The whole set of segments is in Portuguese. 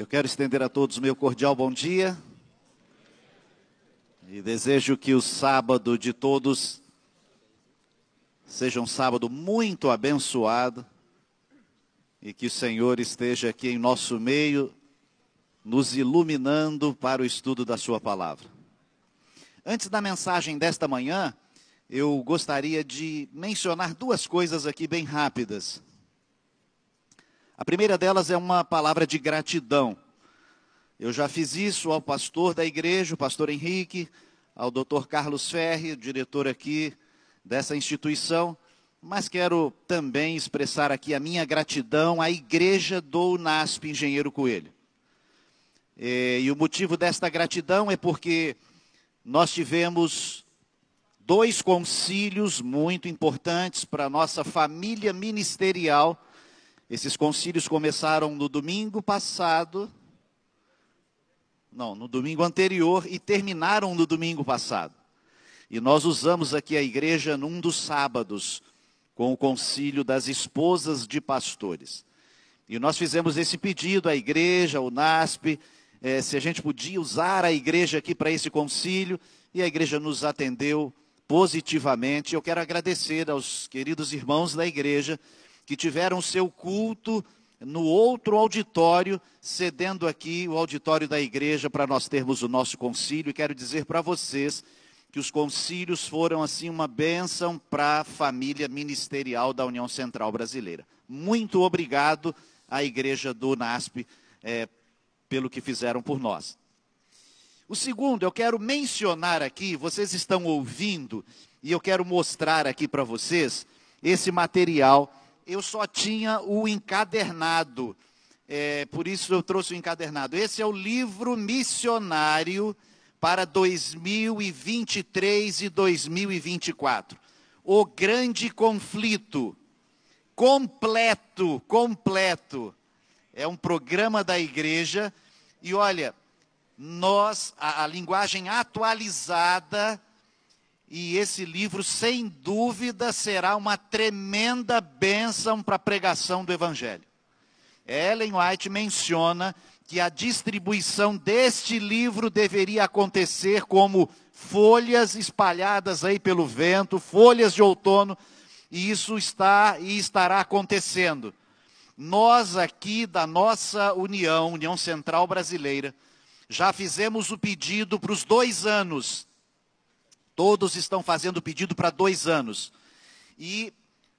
Eu quero estender a todos meu cordial bom dia. E desejo que o sábado de todos seja um sábado muito abençoado e que o Senhor esteja aqui em nosso meio, nos iluminando para o estudo da Sua palavra. Antes da mensagem desta manhã, eu gostaria de mencionar duas coisas aqui bem rápidas. A primeira delas é uma palavra de gratidão. Eu já fiz isso ao pastor da igreja, o pastor Henrique, ao doutor Carlos Ferri, diretor aqui dessa instituição, mas quero também expressar aqui a minha gratidão à igreja do UNASP Engenheiro Coelho. E, e o motivo desta gratidão é porque nós tivemos dois concílios muito importantes para a nossa família ministerial esses concílios começaram no domingo passado, não, no domingo anterior e terminaram no domingo passado. E nós usamos aqui a igreja num dos sábados, com o concílio das esposas de pastores. E nós fizemos esse pedido à igreja, ao NASP, eh, se a gente podia usar a igreja aqui para esse concílio, e a igreja nos atendeu positivamente. Eu quero agradecer aos queridos irmãos da igreja que tiveram seu culto no outro auditório, cedendo aqui o auditório da igreja para nós termos o nosso concílio. E quero dizer para vocês que os concílios foram assim uma bênção para a família ministerial da União Central Brasileira. Muito obrigado à igreja do NASP é, pelo que fizeram por nós. O segundo, eu quero mencionar aqui, vocês estão ouvindo, e eu quero mostrar aqui para vocês esse material eu só tinha o encadernado. É, por isso eu trouxe o encadernado. Esse é o livro missionário para 2023 e 2024. O grande conflito. Completo, completo. É um programa da igreja. E olha, nós, a, a linguagem atualizada e esse livro, sem dúvida, será uma tremenda bênção para a pregação do Evangelho. Ellen White menciona que a distribuição deste livro deveria acontecer como folhas espalhadas aí pelo vento, folhas de outono, e isso está e estará acontecendo. Nós aqui da nossa União, União Central Brasileira, já fizemos o pedido para os dois anos Todos estão fazendo pedido para dois anos. E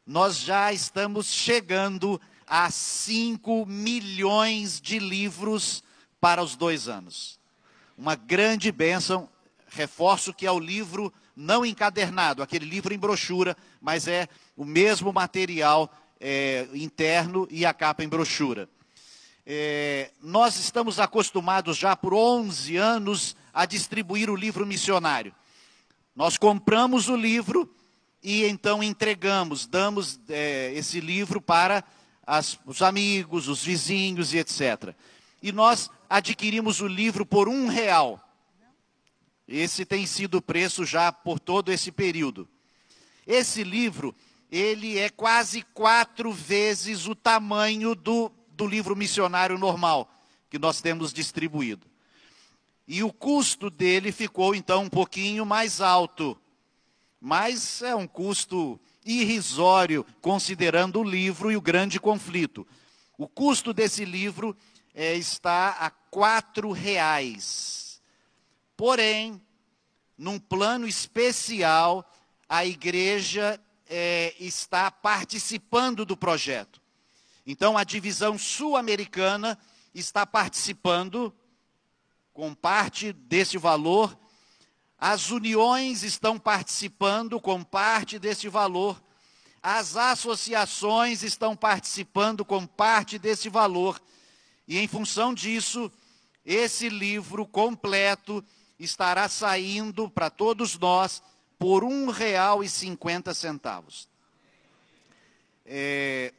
nós já estamos chegando a 5 milhões de livros para os dois anos. Uma grande bênção. Reforço que é o livro não encadernado, aquele livro em brochura, mas é o mesmo material é, interno e a capa em brochura. É, nós estamos acostumados já por 11 anos a distribuir o livro missionário. Nós compramos o livro e então entregamos, damos é, esse livro para as, os amigos, os vizinhos e etc. E nós adquirimos o livro por um real. Esse tem sido o preço já por todo esse período. Esse livro, ele é quase quatro vezes o tamanho do, do livro missionário normal que nós temos distribuído. E o custo dele ficou então um pouquinho mais alto. Mas é um custo irrisório, considerando o livro e o grande conflito. O custo desse livro é, está a quatro reais. Porém, num plano especial, a igreja é, está participando do projeto. Então, a divisão sul-americana está participando com parte desse valor. As uniões estão participando com parte desse valor. As associações estão participando com parte desse valor. E em função disso, esse livro completo estará saindo para todos nós por um real e cinquenta centavos. É,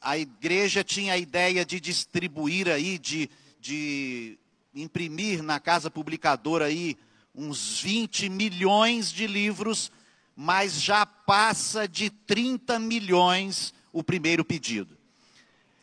a igreja tinha a ideia de distribuir aí, de, de imprimir na casa publicadora aí uns 20 milhões de livros, mas já passa de 30 milhões o primeiro pedido.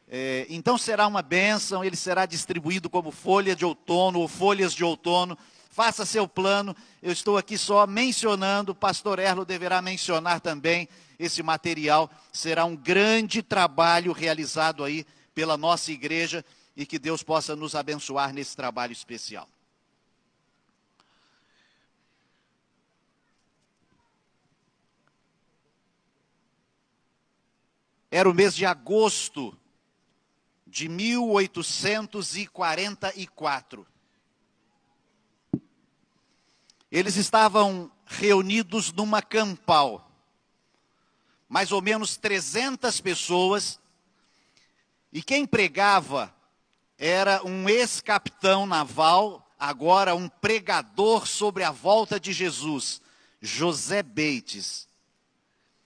É, então será uma bênção, ele será distribuído como folha de outono ou folhas de outono. Faça seu plano. Eu estou aqui só mencionando, o pastor Erlo deverá mencionar também esse material. Será um grande trabalho realizado aí pela nossa igreja e que Deus possa nos abençoar nesse trabalho especial. Era o mês de agosto de 1844. Eles estavam reunidos numa campal, mais ou menos 300 pessoas, e quem pregava era um ex-capitão naval, agora um pregador sobre a volta de Jesus, José Bates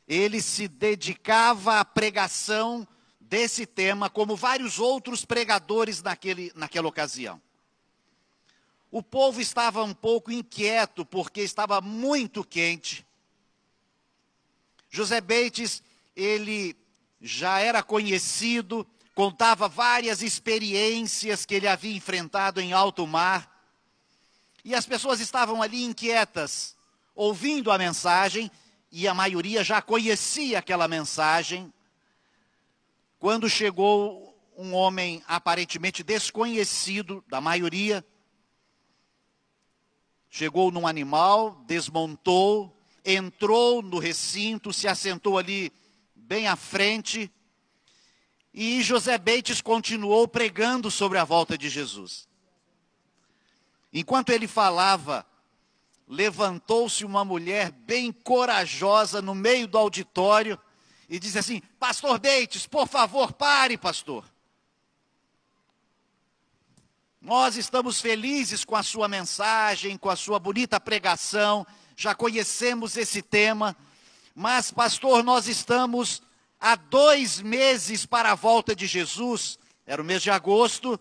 ele se dedicava à pregação desse tema, como vários outros pregadores naquele, naquela ocasião. O povo estava um pouco inquieto, porque estava muito quente. José Bates, ele já era conhecido, contava várias experiências que ele havia enfrentado em alto mar. E as pessoas estavam ali inquietas, ouvindo a mensagem e a maioria já conhecia aquela mensagem, quando chegou um homem aparentemente desconhecido da maioria, chegou num animal, desmontou, entrou no recinto, se assentou ali bem à frente, e José Beites continuou pregando sobre a volta de Jesus. Enquanto ele falava, levantou-se uma mulher bem corajosa no meio do auditório e disse assim: Pastor Bates, por favor, pare, pastor. Nós estamos felizes com a sua mensagem, com a sua bonita pregação, já conhecemos esse tema, mas, pastor, nós estamos há dois meses para a volta de Jesus, era o mês de agosto,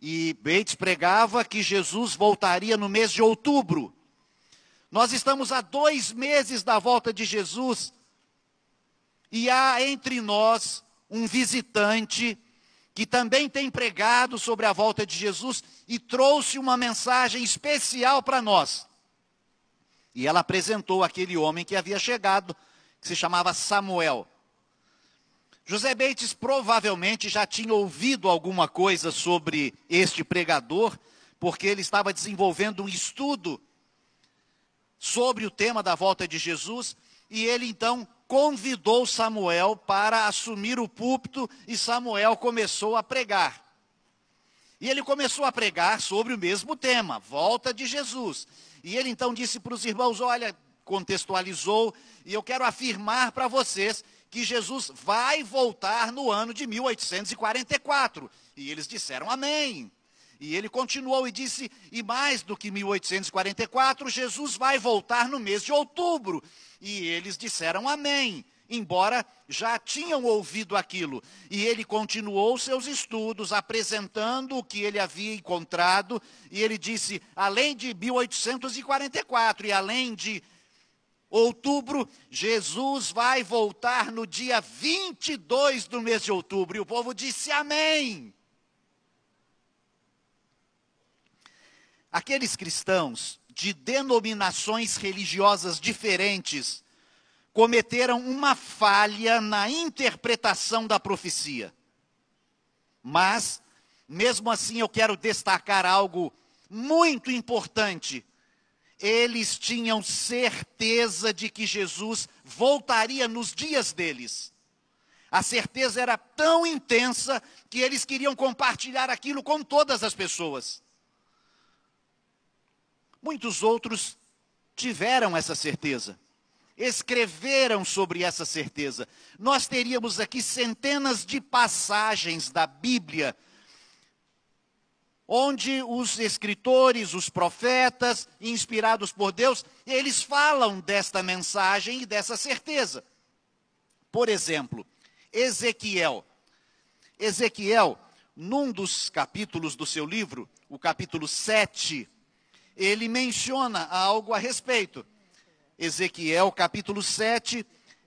e Bates pregava que Jesus voltaria no mês de outubro. Nós estamos a dois meses da volta de Jesus e há entre nós um visitante que também tem pregado sobre a volta de Jesus e trouxe uma mensagem especial para nós. E ela apresentou aquele homem que havia chegado, que se chamava Samuel. José Bates provavelmente já tinha ouvido alguma coisa sobre este pregador, porque ele estava desenvolvendo um estudo sobre o tema da volta de Jesus, e ele então convidou Samuel para assumir o púlpito e Samuel começou a pregar. E ele começou a pregar sobre o mesmo tema, volta de Jesus. E ele então disse para os irmãos: Olha, contextualizou, e eu quero afirmar para vocês que Jesus vai voltar no ano de 1844. E eles disseram amém. E ele continuou e disse: e mais do que 1844, Jesus vai voltar no mês de outubro. E eles disseram amém, embora já tinham ouvido aquilo. E ele continuou seus estudos, apresentando o que ele havia encontrado. E ele disse: além de 1844 e além de outubro, Jesus vai voltar no dia 22 do mês de outubro. E o povo disse amém. aqueles cristãos de denominações religiosas diferentes cometeram uma falha na interpretação da profecia. Mas, mesmo assim, eu quero destacar algo muito importante. Eles tinham certeza de que Jesus voltaria nos dias deles. A certeza era tão intensa que eles queriam compartilhar aquilo com todas as pessoas. Muitos outros tiveram essa certeza, escreveram sobre essa certeza. Nós teríamos aqui centenas de passagens da Bíblia, onde os escritores, os profetas, inspirados por Deus, eles falam desta mensagem e dessa certeza. Por exemplo, Ezequiel. Ezequiel, num dos capítulos do seu livro, o capítulo 7, ele menciona algo a respeito. Ezequiel capítulo 7,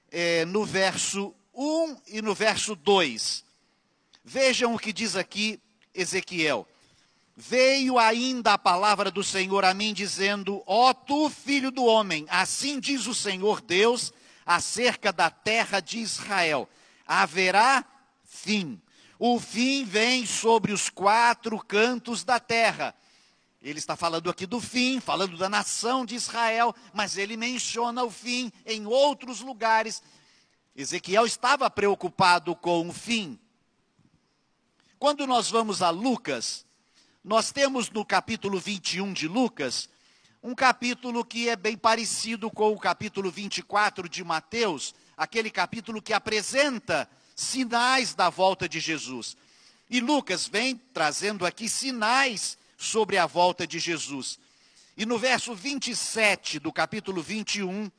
é, no verso 1 e no verso 2. Vejam o que diz aqui Ezequiel. Veio ainda a palavra do Senhor a mim, dizendo: Ó tu, filho do homem, assim diz o Senhor Deus acerca da terra de Israel: haverá fim. O fim vem sobre os quatro cantos da terra. Ele está falando aqui do fim, falando da nação de Israel, mas ele menciona o fim em outros lugares. Ezequiel estava preocupado com o fim. Quando nós vamos a Lucas, nós temos no capítulo 21 de Lucas, um capítulo que é bem parecido com o capítulo 24 de Mateus, aquele capítulo que apresenta sinais da volta de Jesus. E Lucas vem trazendo aqui sinais sobre a volta de Jesus. E no verso 27 do capítulo 21,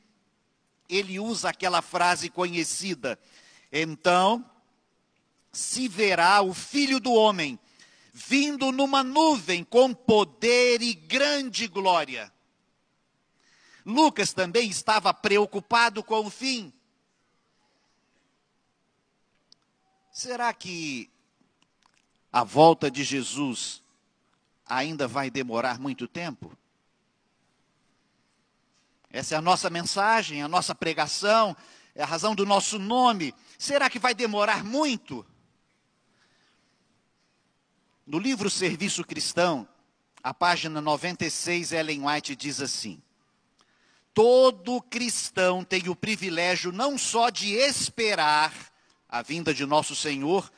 ele usa aquela frase conhecida: Então se verá o filho do homem vindo numa nuvem com poder e grande glória. Lucas também estava preocupado com o fim. Será que a volta de Jesus ainda vai demorar muito tempo? Essa é a nossa mensagem, a nossa pregação, é a razão do nosso nome. Será que vai demorar muito? No livro Serviço Cristão, a página 96, Ellen White diz assim: Todo cristão tem o privilégio não só de esperar a vinda de nosso Senhor,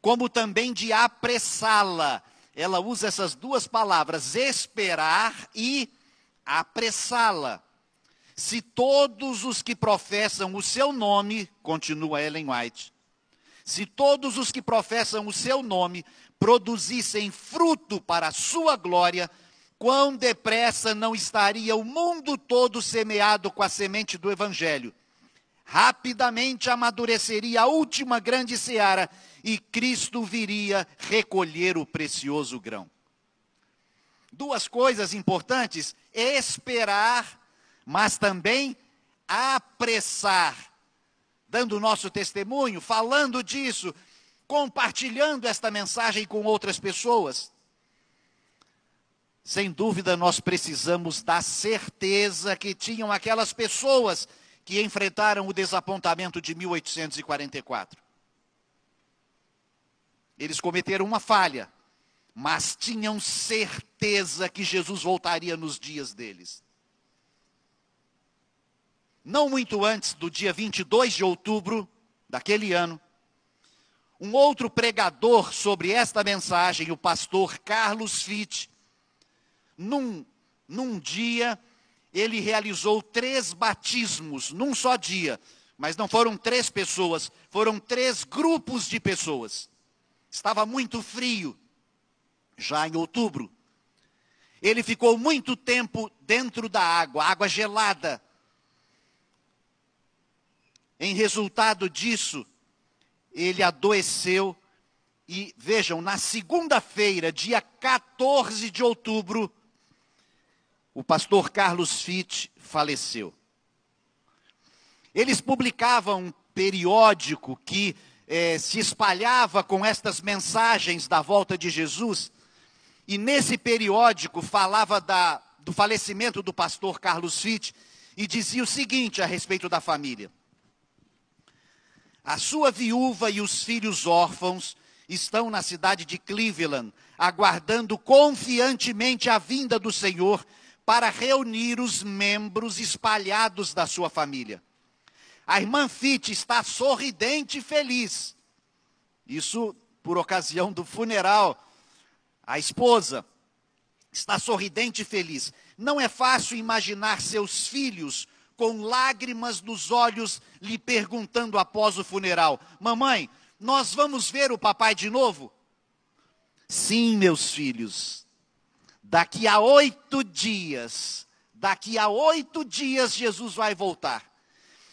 como também de apressá-la. Ela usa essas duas palavras, esperar e apressá-la. Se todos os que professam o seu nome, continua Ellen White, se todos os que professam o seu nome produzissem fruto para a sua glória, quão depressa não estaria o mundo todo semeado com a semente do Evangelho. Rapidamente amadureceria a última grande seara e Cristo viria recolher o precioso grão. Duas coisas importantes: esperar, mas também apressar. Dando o nosso testemunho, falando disso, compartilhando esta mensagem com outras pessoas. Sem dúvida, nós precisamos da certeza que tinham aquelas pessoas que enfrentaram o desapontamento de 1844. Eles cometeram uma falha, mas tinham certeza que Jesus voltaria nos dias deles. Não muito antes do dia 22 de outubro daquele ano, um outro pregador sobre esta mensagem, o pastor Carlos Fitt, num, num dia, ele realizou três batismos, num só dia. Mas não foram três pessoas, foram três grupos de pessoas. Estava muito frio, já em outubro. Ele ficou muito tempo dentro da água, água gelada. Em resultado disso, ele adoeceu e vejam, na segunda-feira, dia 14 de outubro, o pastor Carlos Fitt faleceu. Eles publicavam um periódico que eh, se espalhava com estas mensagens da volta de Jesus, e nesse periódico falava da, do falecimento do pastor Carlos Fitt e dizia o seguinte a respeito da família. A sua viúva e os filhos órfãos estão na cidade de Cleveland, aguardando confiantemente a vinda do Senhor para reunir os membros espalhados da sua família. A irmã Fitch está sorridente e feliz. Isso por ocasião do funeral. A esposa está sorridente e feliz. Não é fácil imaginar seus filhos com lágrimas nos olhos, lhe perguntando após o funeral: Mamãe, nós vamos ver o papai de novo? Sim, meus filhos. Daqui a oito dias, daqui a oito dias, Jesus vai voltar.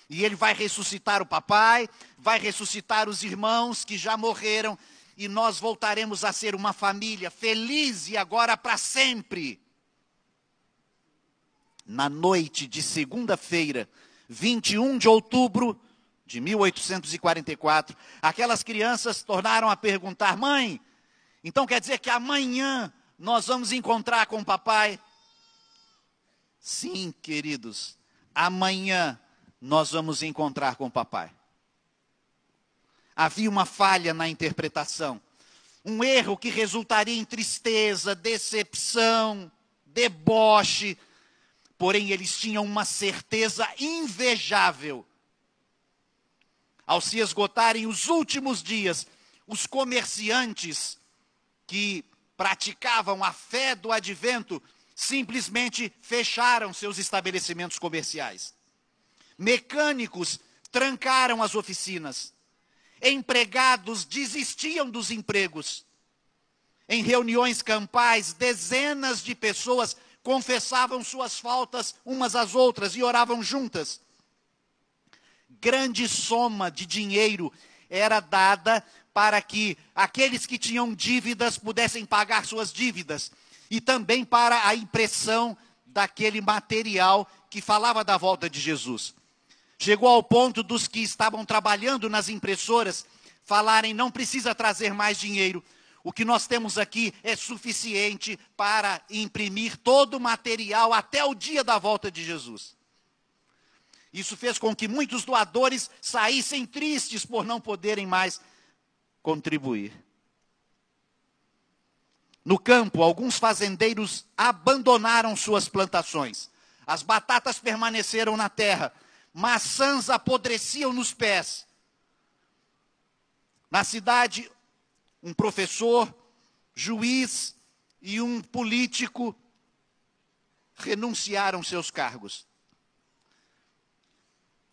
E ele vai ressuscitar o papai, vai ressuscitar os irmãos que já morreram, e nós voltaremos a ser uma família feliz e agora para sempre na noite de segunda-feira, 21 de outubro de de 1844, aquelas crianças tornaram a perguntar: mãe, então quer dizer que amanhã nós vamos encontrar com o papai? Sim, queridos, amanhã nós vamos encontrar com o papai. Havia uma falha na interpretação, um erro que resultaria em tristeza, decepção, deboche, porém eles tinham uma certeza invejável. Ao se esgotarem os últimos dias, os comerciantes que praticavam a fé do advento simplesmente fecharam seus estabelecimentos comerciais. Mecânicos trancaram as oficinas. Empregados desistiam dos empregos. Em reuniões campais, dezenas de pessoas confessavam suas faltas umas às outras e oravam juntas. Grande soma de dinheiro era dada para que aqueles que tinham dívidas pudessem pagar suas dívidas e também para a impressão daquele material que falava da volta de Jesus. Chegou ao ponto dos que estavam trabalhando nas impressoras falarem: não precisa trazer mais dinheiro, o que nós temos aqui é suficiente para imprimir todo o material até o dia da volta de Jesus. Isso fez com que muitos doadores saíssem tristes por não poderem mais contribuir. No campo, alguns fazendeiros abandonaram suas plantações. As batatas permaneceram na terra, maçãs apodreciam nos pés. Na cidade, um professor, juiz e um político renunciaram seus cargos.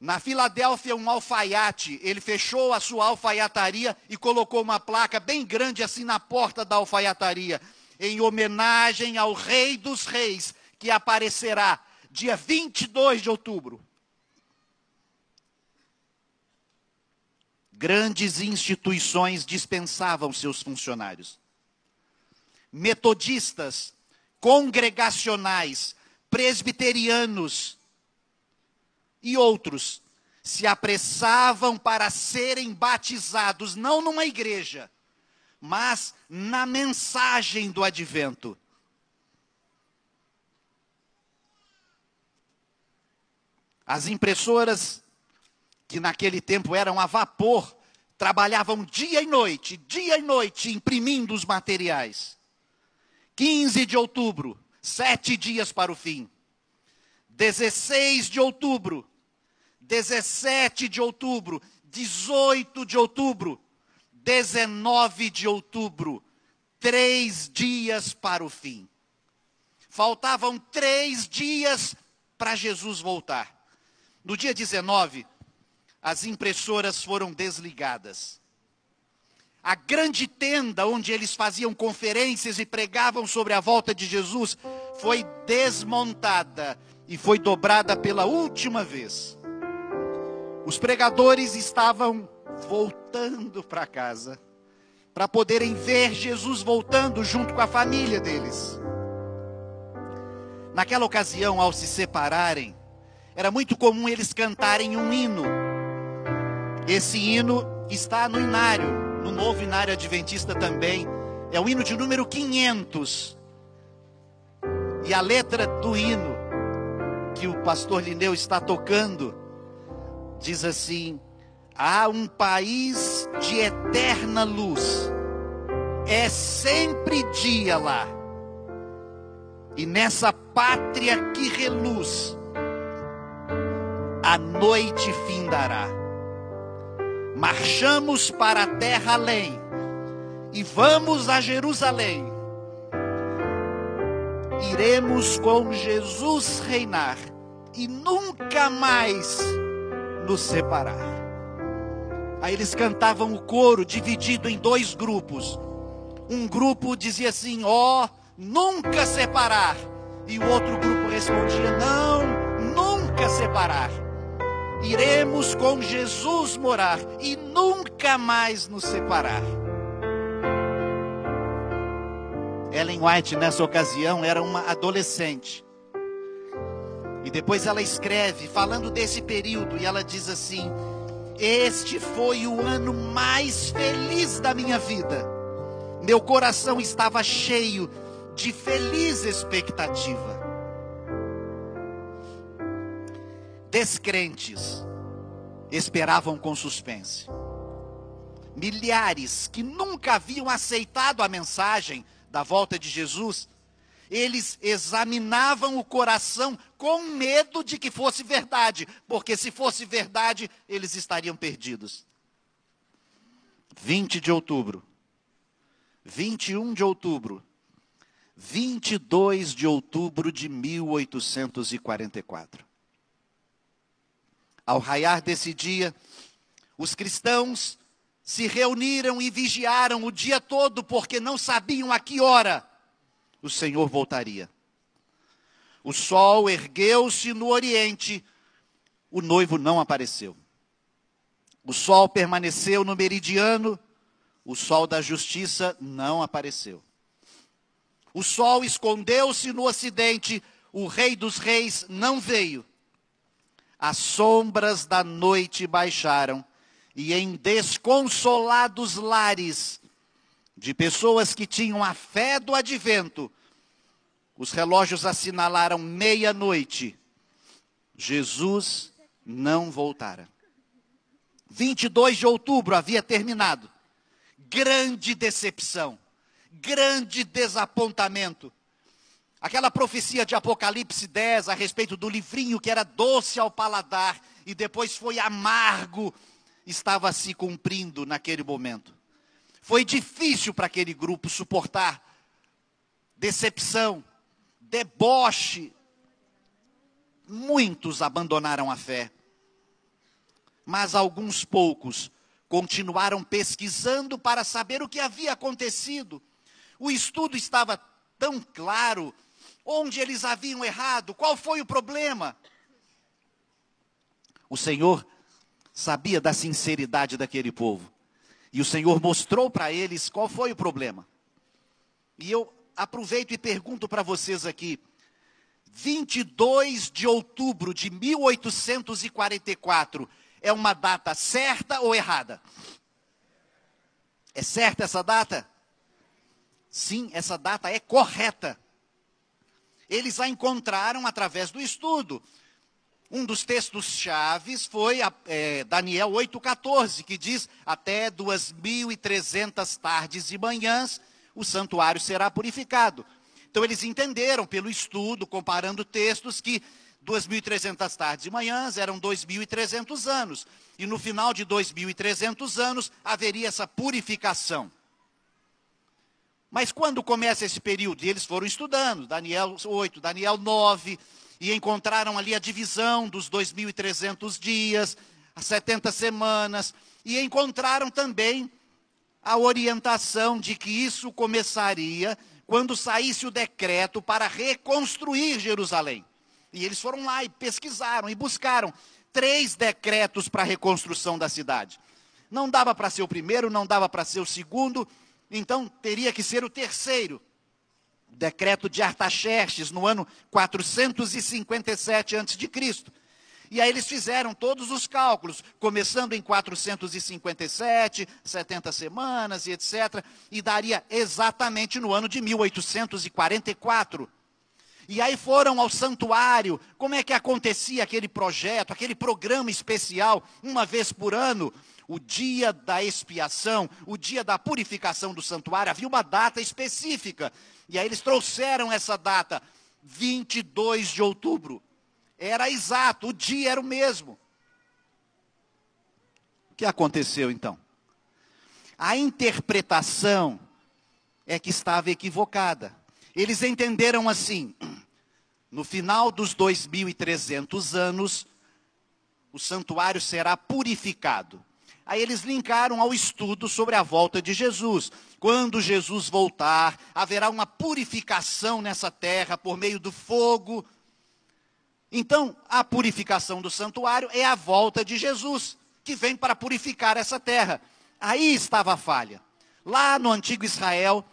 Na Filadélfia, um alfaiate, ele fechou a sua alfaiataria e colocou uma placa bem grande assim na porta da alfaiataria, em homenagem ao Rei dos Reis, que aparecerá dia 22 de outubro. Grandes instituições dispensavam seus funcionários. Metodistas, congregacionais, presbiterianos, e outros se apressavam para serem batizados, não numa igreja, mas na mensagem do advento. As impressoras, que naquele tempo eram a vapor, trabalhavam dia e noite, dia e noite, imprimindo os materiais. 15 de outubro, sete dias para o fim. 16 de outubro, 17 de outubro, 18 de outubro, 19 de outubro, três dias para o fim. Faltavam três dias para Jesus voltar. No dia 19, as impressoras foram desligadas. A grande tenda onde eles faziam conferências e pregavam sobre a volta de Jesus foi desmontada e foi dobrada pela última vez. Os pregadores estavam voltando para casa para poderem ver Jesus voltando junto com a família deles. Naquela ocasião, ao se separarem, era muito comum eles cantarem um hino. Esse hino está no inário, no novo inário adventista também. É o hino de número 500. E a letra do hino que o pastor Lineu está tocando diz assim: há um país de eterna luz, é sempre dia lá, e nessa pátria que reluz, a noite findará. Marchamos para a terra além, e vamos a Jerusalém. Iremos com Jesus reinar, e nunca mais nos separar. Aí eles cantavam o coro dividido em dois grupos. Um grupo dizia assim: Ó, oh, nunca separar. E o outro grupo respondia: Não, nunca separar. Iremos com Jesus morar e nunca mais nos separar. Ellen White, nessa ocasião, era uma adolescente. E depois ela escreve, falando desse período, e ela diz assim: Este foi o ano mais feliz da minha vida. Meu coração estava cheio de feliz expectativa. Descrentes esperavam com suspense. Milhares que nunca haviam aceitado a mensagem da volta de Jesus, eles examinavam o coração com medo de que fosse verdade, porque se fosse verdade, eles estariam perdidos. 20 de outubro, 21 de outubro, 22 de outubro de 1844. Ao raiar desse dia, os cristãos se reuniram e vigiaram o dia todo, porque não sabiam a que hora o Senhor voltaria. O sol ergueu-se no oriente, o noivo não apareceu. O sol permaneceu no meridiano, o sol da justiça não apareceu. O sol escondeu-se no ocidente, o rei dos reis não veio. As sombras da noite baixaram, e em desconsolados lares de pessoas que tinham a fé do advento, os relógios assinalaram meia-noite. Jesus não voltara. 22 de outubro havia terminado. Grande decepção, grande desapontamento. Aquela profecia de Apocalipse 10 a respeito do livrinho que era doce ao paladar e depois foi amargo, estava se cumprindo naquele momento. Foi difícil para aquele grupo suportar decepção, deboche. Muitos abandonaram a fé, mas alguns poucos continuaram pesquisando para saber o que havia acontecido. O estudo estava tão claro onde eles haviam errado, qual foi o problema. O Senhor sabia da sinceridade daquele povo. E o Senhor mostrou para eles qual foi o problema. E eu aproveito e pergunto para vocês aqui: 22 de outubro de 1844 é uma data certa ou errada? É certa essa data? Sim, essa data é correta. Eles a encontraram através do estudo. Um dos textos chaves foi é, Daniel 8,14, que diz: Até 2.300 tardes e manhãs o santuário será purificado. Então eles entenderam pelo estudo, comparando textos, que 2.300 tardes e manhãs eram 2.300 anos. E no final de 2.300 anos haveria essa purificação. Mas quando começa esse período? E eles foram estudando, Daniel 8, Daniel 9, e encontraram ali a divisão dos 2.300 dias, as 70 semanas, e encontraram também a orientação de que isso começaria quando saísse o decreto para reconstruir Jerusalém. E eles foram lá e pesquisaram e buscaram três decretos para a reconstrução da cidade. Não dava para ser o primeiro, não dava para ser o segundo, então teria que ser o terceiro decreto de Artaxerxes, no ano 457 a.C. E aí eles fizeram todos os cálculos, começando em 457, 70 semanas e etc. E daria exatamente no ano de 1844. E aí foram ao santuário. Como é que acontecia aquele projeto, aquele programa especial, uma vez por ano? O dia da expiação, o dia da purificação do santuário, havia uma data específica. E aí eles trouxeram essa data, 22 de outubro. Era exato, o dia era o mesmo. O que aconteceu então? A interpretação é que estava equivocada. Eles entenderam assim: no final dos 2.300 anos, o santuário será purificado. Aí eles linkaram ao estudo sobre a volta de Jesus. Quando Jesus voltar, haverá uma purificação nessa terra por meio do fogo. Então, a purificação do santuário é a volta de Jesus, que vem para purificar essa terra. Aí estava a falha. Lá no antigo Israel,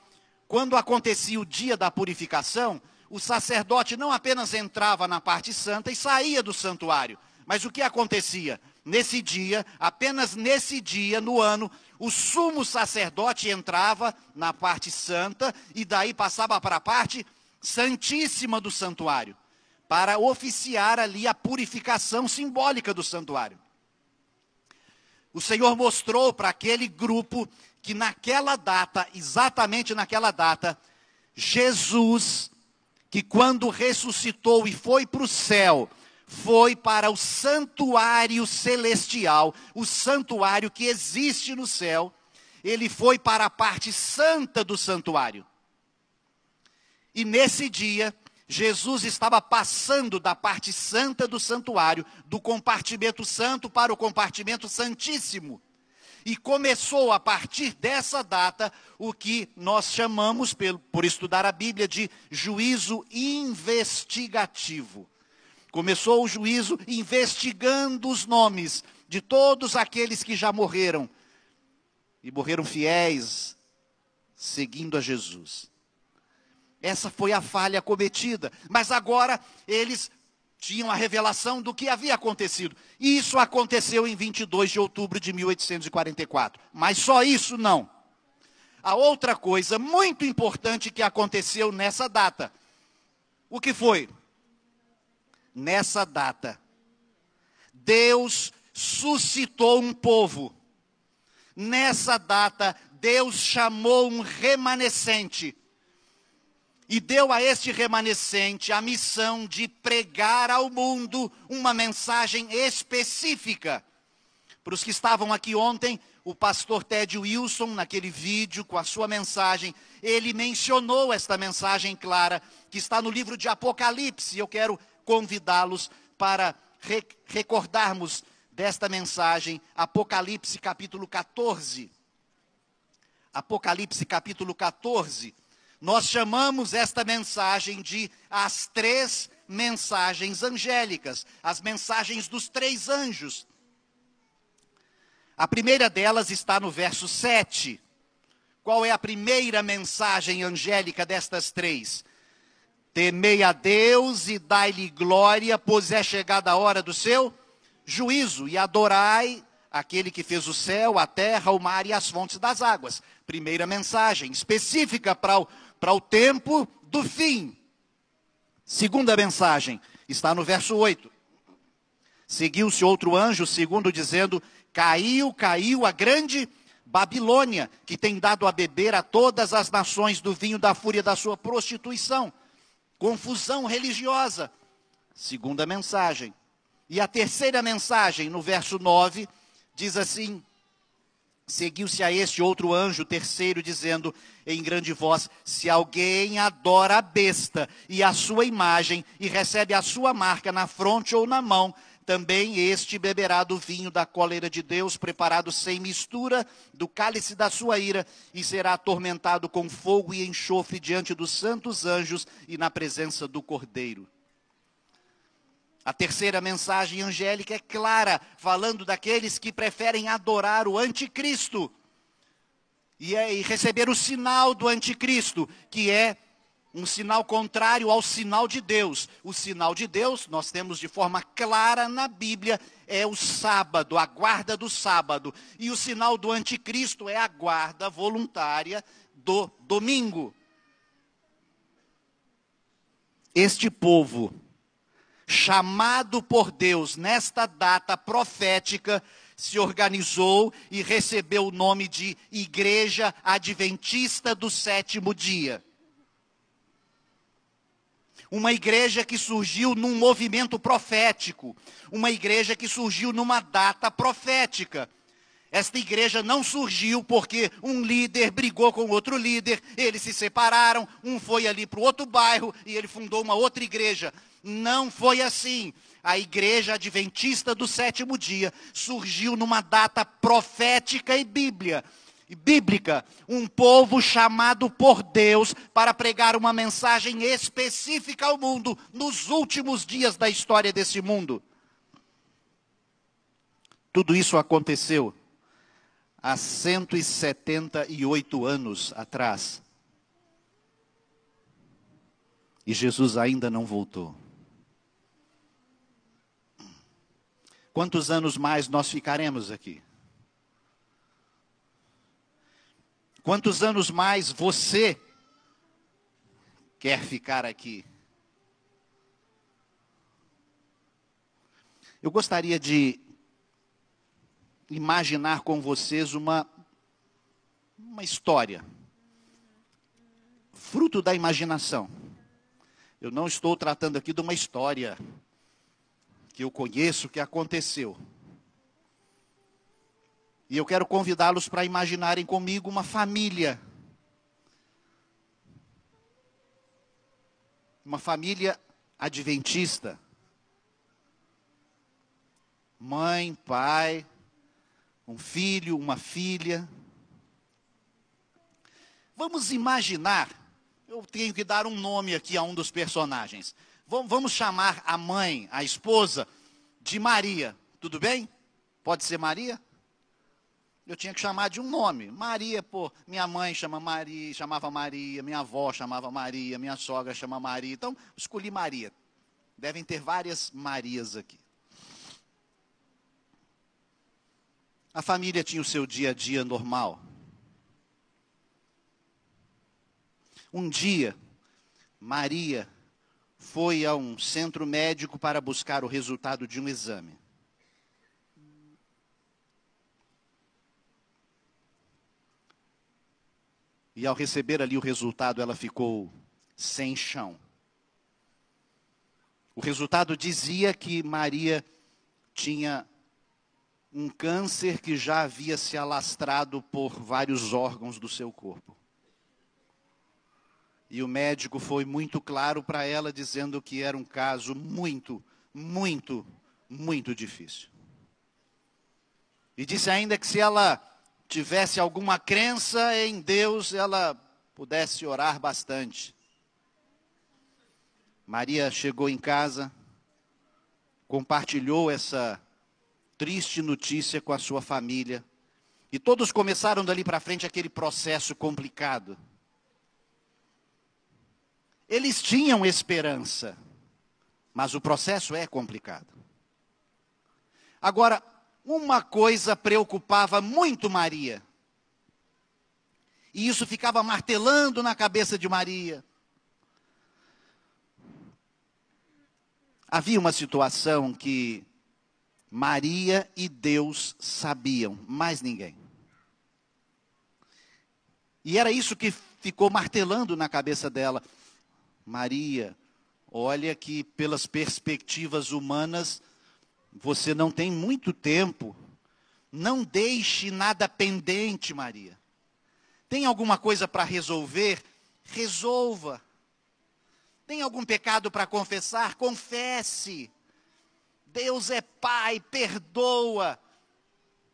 quando acontecia o dia da purificação, o sacerdote não apenas entrava na parte santa e saía do santuário, mas o que acontecia? Nesse dia, apenas nesse dia no ano, o sumo sacerdote entrava na parte santa e daí passava para a parte santíssima do santuário, para oficiar ali a purificação simbólica do santuário. O Senhor mostrou para aquele grupo que naquela data, exatamente naquela data, Jesus, que quando ressuscitou e foi para o céu, foi para o santuário celestial, o santuário que existe no céu, ele foi para a parte santa do santuário. E nesse dia, Jesus estava passando da parte santa do santuário, do compartimento santo para o compartimento santíssimo. E começou a partir dessa data o que nós chamamos, por estudar a Bíblia, de juízo investigativo. Começou o juízo investigando os nomes de todos aqueles que já morreram e morreram fiéis, seguindo a Jesus. Essa foi a falha cometida. Mas agora eles tinham a revelação do que havia acontecido. Isso aconteceu em 22 de outubro de 1844. Mas só isso não. A outra coisa muito importante que aconteceu nessa data. O que foi? Nessa data, Deus suscitou um povo. Nessa data, Deus chamou um remanescente e deu a este remanescente a missão de pregar ao mundo uma mensagem específica. Para os que estavam aqui ontem, o pastor Ted Wilson, naquele vídeo com a sua mensagem, ele mencionou esta mensagem clara que está no livro de Apocalipse. Eu quero convidá-los para re recordarmos desta mensagem, Apocalipse capítulo 14. Apocalipse capítulo 14 nós chamamos esta mensagem de as três mensagens angélicas, as mensagens dos três anjos. A primeira delas está no verso 7. Qual é a primeira mensagem angélica destas três? Temei a Deus e dai-lhe glória, pois é chegada a hora do seu juízo, e adorai aquele que fez o céu, a terra, o mar e as fontes das águas. Primeira mensagem específica para o para o tempo do fim. Segunda mensagem está no verso 8. Seguiu-se outro anjo, segundo dizendo: Caiu, caiu a grande Babilônia, que tem dado a beber a todas as nações do vinho da fúria da sua prostituição. Confusão religiosa. Segunda mensagem. E a terceira mensagem, no verso 9, diz assim: Seguiu-se a este outro anjo, terceiro, dizendo em grande voz: Se alguém adora a besta e a sua imagem, e recebe a sua marca na fronte ou na mão, também este beberá do vinho da cólera de Deus, preparado sem mistura, do cálice da sua ira, e será atormentado com fogo e enxofre diante dos santos anjos e na presença do Cordeiro. A terceira mensagem angélica é clara, falando daqueles que preferem adorar o anticristo e, é, e receber o sinal do anticristo, que é um sinal contrário ao sinal de Deus. O sinal de Deus, nós temos de forma clara na Bíblia, é o sábado, a guarda do sábado. E o sinal do anticristo é a guarda voluntária do domingo. Este povo chamado por Deus nesta data profética, se organizou e recebeu o nome de Igreja Adventista do Sétimo Dia. Uma igreja que surgiu num movimento profético, uma igreja que surgiu numa data profética. Esta igreja não surgiu porque um líder brigou com outro líder, eles se separaram, um foi ali para o outro bairro e ele fundou uma outra igreja. Não foi assim. A igreja adventista do sétimo dia surgiu numa data profética e bíblia, bíblica, um povo chamado por Deus para pregar uma mensagem específica ao mundo nos últimos dias da história desse mundo. Tudo isso aconteceu há 178 anos atrás. E Jesus ainda não voltou. Quantos anos mais nós ficaremos aqui? Quantos anos mais você quer ficar aqui? Eu gostaria de imaginar com vocês uma, uma história, fruto da imaginação. Eu não estou tratando aqui de uma história que eu conheço, que aconteceu. E eu quero convidá-los para imaginarem comigo uma família. Uma família adventista. Mãe, pai, um filho, uma filha. Vamos imaginar, eu tenho que dar um nome aqui a um dos personagens. Vamos chamar a mãe, a esposa, de Maria. Tudo bem? Pode ser Maria? Eu tinha que chamar de um nome. Maria, pô, minha mãe chama Maria, chamava Maria, minha avó chamava Maria, minha sogra chama Maria. Então, escolhi Maria. Devem ter várias Marias aqui. A família tinha o seu dia a dia normal. Um dia, Maria foi a um centro médico para buscar o resultado de um exame. E ao receber ali o resultado, ela ficou sem chão. O resultado dizia que Maria tinha um câncer que já havia se alastrado por vários órgãos do seu corpo. E o médico foi muito claro para ela, dizendo que era um caso muito, muito, muito difícil. E disse ainda que se ela tivesse alguma crença em Deus, ela pudesse orar bastante. Maria chegou em casa, compartilhou essa triste notícia com a sua família, e todos começaram dali para frente aquele processo complicado eles tinham esperança, mas o processo é complicado. Agora, uma coisa preocupava muito Maria. E isso ficava martelando na cabeça de Maria. Havia uma situação que Maria e Deus sabiam, mais ninguém. E era isso que ficou martelando na cabeça dela. Maria, olha que pelas perspectivas humanas, você não tem muito tempo. Não deixe nada pendente, Maria. Tem alguma coisa para resolver? Resolva. Tem algum pecado para confessar? Confesse. Deus é Pai, perdoa.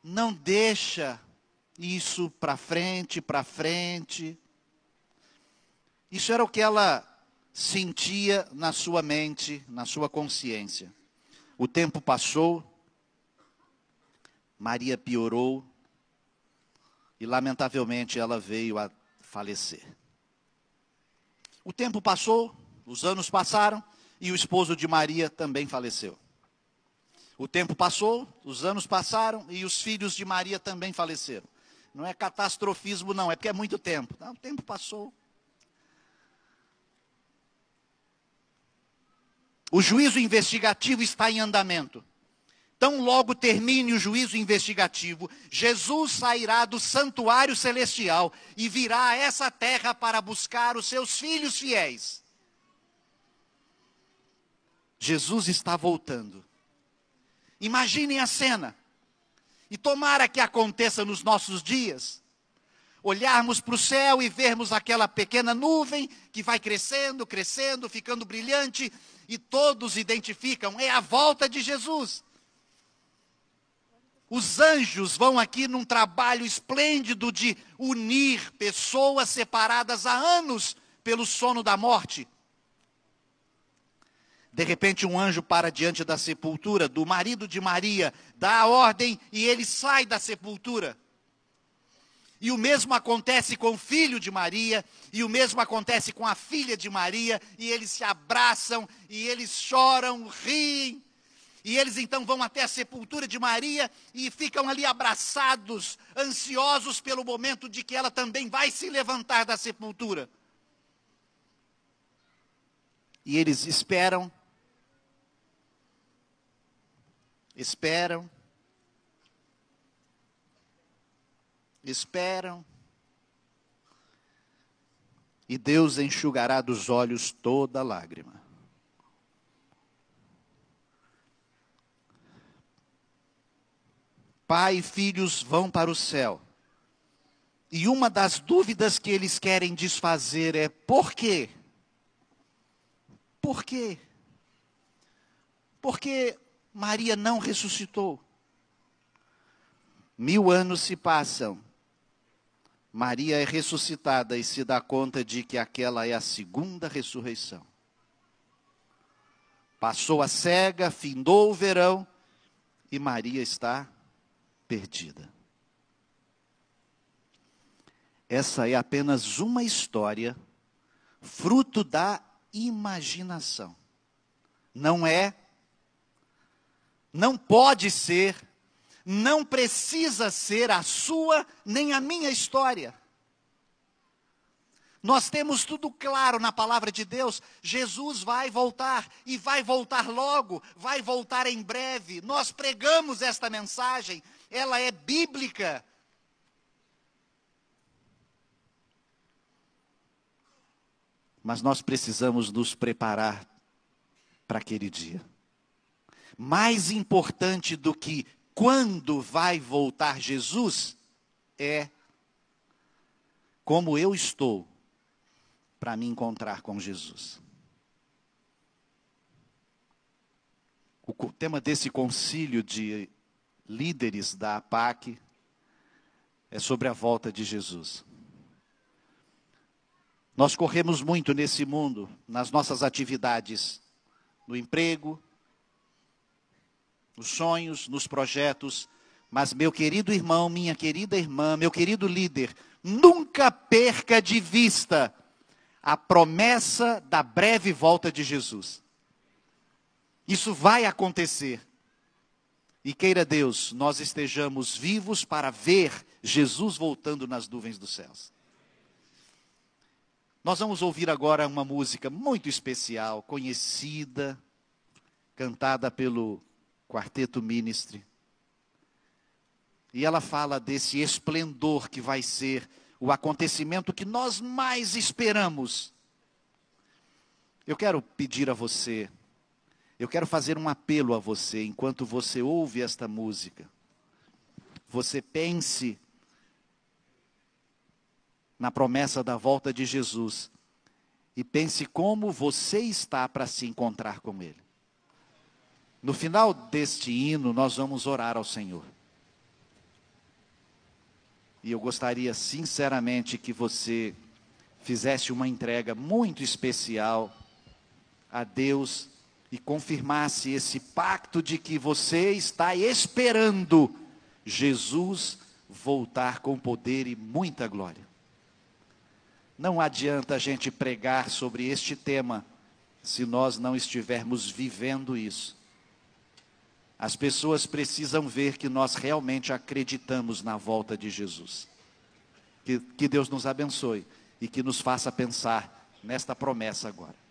Não deixa isso para frente, para frente. Isso era o que ela sentia na sua mente, na sua consciência. O tempo passou, Maria piorou e, lamentavelmente, ela veio a falecer. O tempo passou, os anos passaram e o esposo de Maria também faleceu. O tempo passou, os anos passaram e os filhos de Maria também faleceram. Não é catastrofismo, não, é porque é muito tempo. Não, o tempo passou. O juízo investigativo está em andamento. Tão logo termine o juízo investigativo, Jesus sairá do santuário celestial e virá a essa terra para buscar os seus filhos fiéis. Jesus está voltando. Imaginem a cena. E tomara que aconteça nos nossos dias. Olharmos para o céu e vermos aquela pequena nuvem que vai crescendo, crescendo, ficando brilhante, e todos identificam, é a volta de Jesus. Os anjos vão aqui num trabalho esplêndido de unir pessoas separadas há anos pelo sono da morte. De repente, um anjo para diante da sepultura do marido de Maria, dá a ordem e ele sai da sepultura. E o mesmo acontece com o filho de Maria, e o mesmo acontece com a filha de Maria, e eles se abraçam, e eles choram, riem. E eles então vão até a sepultura de Maria e ficam ali abraçados, ansiosos pelo momento de que ela também vai se levantar da sepultura. E eles esperam, esperam, esperam, e Deus enxugará dos olhos toda lágrima. Pai e filhos vão para o céu. E uma das dúvidas que eles querem desfazer é: por quê? Por quê? Porque Maria não ressuscitou. Mil anos se passam. Maria é ressuscitada e se dá conta de que aquela é a segunda ressurreição. Passou a cega, findou o verão e Maria está perdida. Essa é apenas uma história, fruto da imaginação. Não é, não pode ser, não precisa ser a sua nem a minha história. Nós temos tudo claro na palavra de Deus. Jesus vai voltar e vai voltar logo, vai voltar em breve. Nós pregamos esta mensagem, ela é bíblica. Mas nós precisamos nos preparar para aquele dia. Mais importante do que quando vai voltar Jesus é como eu estou para me encontrar com Jesus. O tema desse concílio de líderes da APAC é sobre a volta de Jesus. Nós corremos muito nesse mundo, nas nossas atividades, no emprego, nos sonhos, nos projetos, mas meu querido irmão, minha querida irmã, meu querido líder, nunca perca de vista a promessa da breve volta de Jesus. Isso vai acontecer. E queira Deus, nós estejamos vivos para ver Jesus voltando nas nuvens dos céus. Nós vamos ouvir agora uma música muito especial, conhecida, cantada pelo Quarteto Ministry. E ela fala desse esplendor que vai ser o acontecimento que nós mais esperamos. Eu quero pedir a você, eu quero fazer um apelo a você, enquanto você ouve esta música. Você pense na promessa da volta de Jesus e pense como você está para se encontrar com Ele. No final deste hino, nós vamos orar ao Senhor. E eu gostaria sinceramente que você fizesse uma entrega muito especial a Deus e confirmasse esse pacto de que você está esperando Jesus voltar com poder e muita glória. Não adianta a gente pregar sobre este tema se nós não estivermos vivendo isso. As pessoas precisam ver que nós realmente acreditamos na volta de Jesus. Que, que Deus nos abençoe e que nos faça pensar nesta promessa agora.